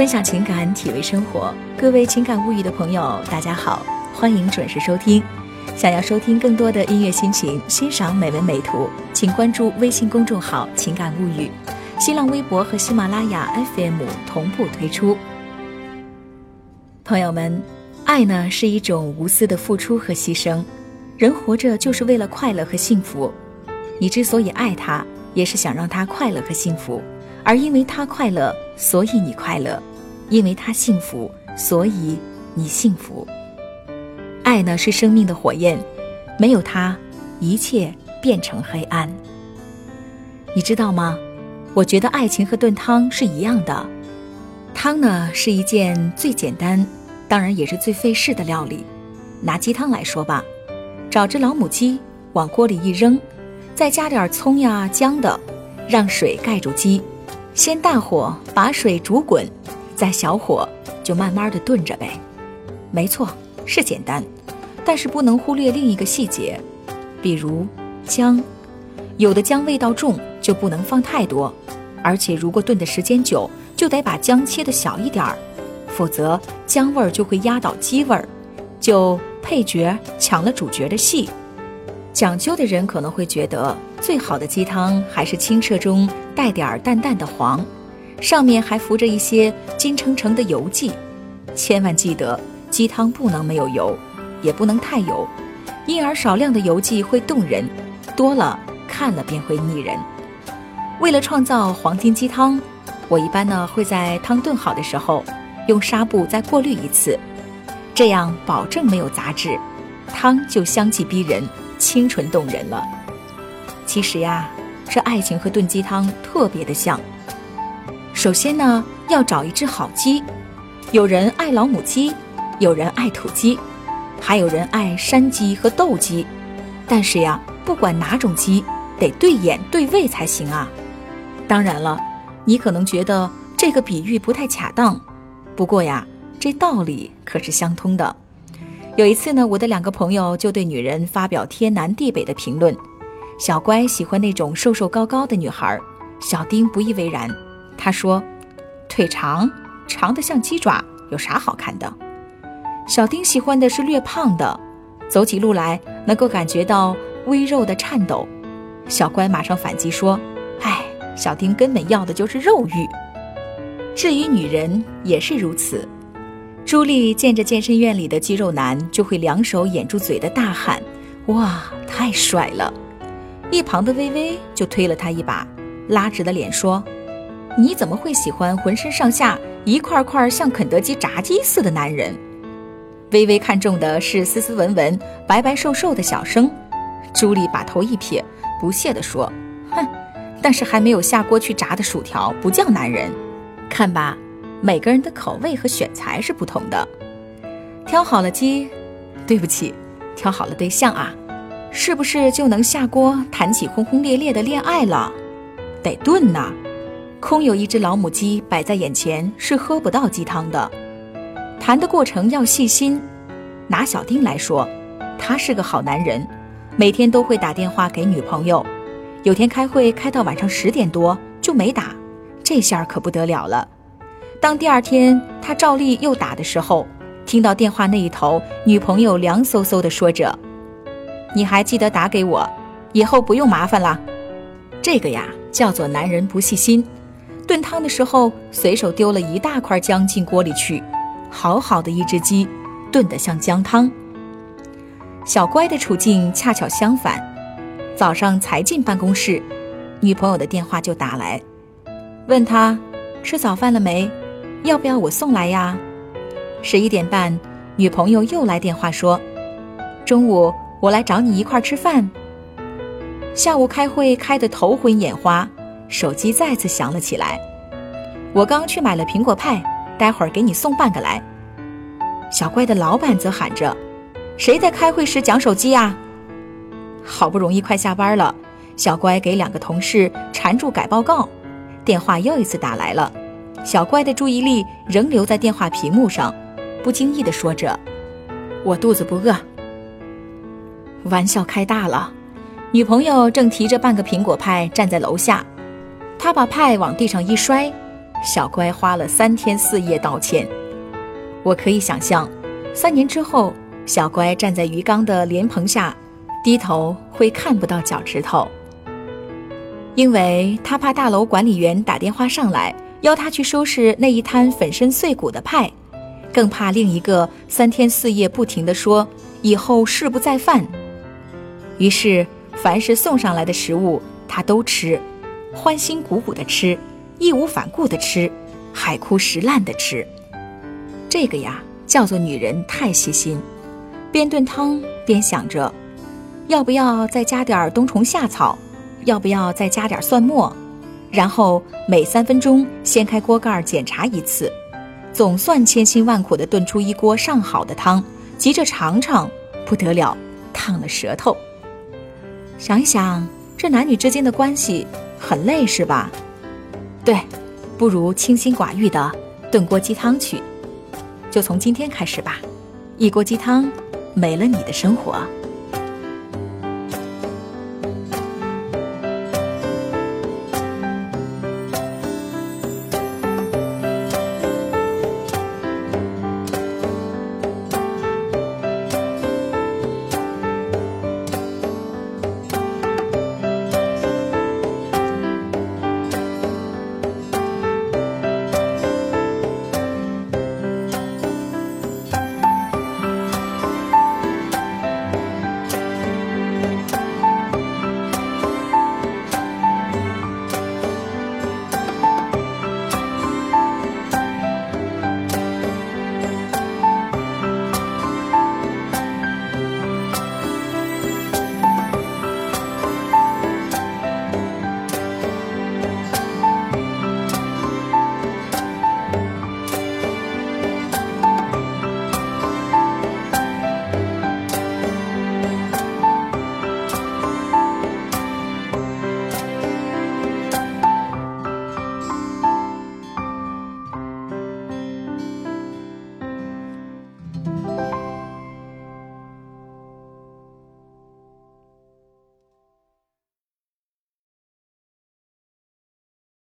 分享情感，体味生活。各位情感物语的朋友，大家好，欢迎准时收听。想要收听更多的音乐心情，欣赏美文美图，请关注微信公众号“情感物语”，新浪微博和喜马拉雅 FM 同步推出。朋友们，爱呢是一种无私的付出和牺牲。人活着就是为了快乐和幸福。你之所以爱他，也是想让他快乐和幸福。而因为他快乐，所以你快乐；因为他幸福，所以你幸福。爱呢是生命的火焰，没有它，一切变成黑暗。你知道吗？我觉得爱情和炖汤是一样的。汤呢是一件最简单，当然也是最费事的料理。拿鸡汤来说吧，找只老母鸡，往锅里一扔，再加点葱呀姜的，让水盖住鸡。先大火把水煮滚，再小火就慢慢的炖着呗。没错，是简单，但是不能忽略另一个细节，比如姜，有的姜味道重就不能放太多，而且如果炖的时间久，就得把姜切的小一点儿，否则姜味儿就会压倒鸡味儿，就配角抢了主角的戏。讲究的人可能会觉得，最好的鸡汤还是清澈中带点淡淡的黄，上面还浮着一些金澄澄的油迹。千万记得，鸡汤不能没有油，也不能太油，因而少量的油迹会动人，多了看了便会腻人。为了创造黄金鸡汤，我一般呢会在汤炖好的时候，用纱布再过滤一次，这样保证没有杂质，汤就香气逼人。清纯动人了。其实呀，这爱情和炖鸡汤特别的像。首先呢，要找一只好鸡。有人爱老母鸡，有人爱土鸡，还有人爱山鸡和斗鸡。但是呀，不管哪种鸡，得对眼对味才行啊。当然了，你可能觉得这个比喻不太恰当，不过呀，这道理可是相通的。有一次呢，我的两个朋友就对女人发表天南地北的评论。小乖喜欢那种瘦瘦高高的女孩，小丁不以为然。他说：“腿长，长得像鸡爪，有啥好看的？”小丁喜欢的是略胖的，走起路来能够感觉到微肉的颤抖。小乖马上反击说：“哎，小丁根本要的就是肉欲。”至于女人也是如此。朱莉见着健身院里的肌肉男，就会两手掩住嘴的大喊：“哇，太帅了！”一旁的微微就推了他一把，拉直了脸说：“你怎么会喜欢浑身上下一块块像肯德基炸鸡似的男人？”微微看中的是斯斯文文、白白瘦瘦的小生。朱莉把头一撇，不屑地说：“哼，但是还没有下锅去炸的薯条不叫男人，看吧。”每个人的口味和选材是不同的，挑好了鸡，对不起，挑好了对象啊，是不是就能下锅谈起轰轰烈烈的恋爱了？得炖呐，空有一只老母鸡摆在眼前是喝不到鸡汤的。谈的过程要细心。拿小丁来说，他是个好男人，每天都会打电话给女朋友。有天开会开到晚上十点多就没打，这下可不得了了。当第二天他照例又打的时候，听到电话那一头女朋友凉飕飕地说着：“你还记得打给我，以后不用麻烦了。”这个呀叫做男人不细心。炖汤的时候随手丢了一大块姜进锅里去，好好的一只鸡，炖得像姜汤。小乖的处境恰巧相反，早上才进办公室，女朋友的电话就打来，问他吃早饭了没。要不要我送来呀？十一点半，女朋友又来电话说：“中午我来找你一块吃饭。”下午开会开得头昏眼花，手机再次响了起来。我刚去买了苹果派，待会儿给你送半个来。小乖的老板则喊着：“谁在开会时讲手机呀？”好不容易快下班了，小乖给两个同事缠住改报告，电话又一次打来了。小乖的注意力仍留在电话屏幕上，不经意地说着：“我肚子不饿。”玩笑开大了，女朋友正提着半个苹果派站在楼下，他把派往地上一摔，小乖花了三天四夜道歉。我可以想象，三年之后，小乖站在鱼缸的莲蓬下，低头会看不到脚趾头，因为他怕大楼管理员打电话上来要他去收拾那一摊粉身碎骨的派，更怕另一个三天四夜不停地说以后誓不再犯。于是，凡是送上来的食物，他都吃，欢欣鼓舞的吃，义无反顾的吃，海枯石烂的吃。这个呀，叫做女人太细心，边炖汤边想着，要不要再加点冬虫夏草，要不要再加点蒜末，然后每三分钟掀开锅盖检查一次，总算千辛万苦地炖出一锅上好的汤，急着尝尝，不得了，烫了舌头。想一想，这男女之间的关系很累是吧？对，不如清心寡欲的炖锅鸡汤去。就从今天开始吧，一锅鸡汤，没了你的生活。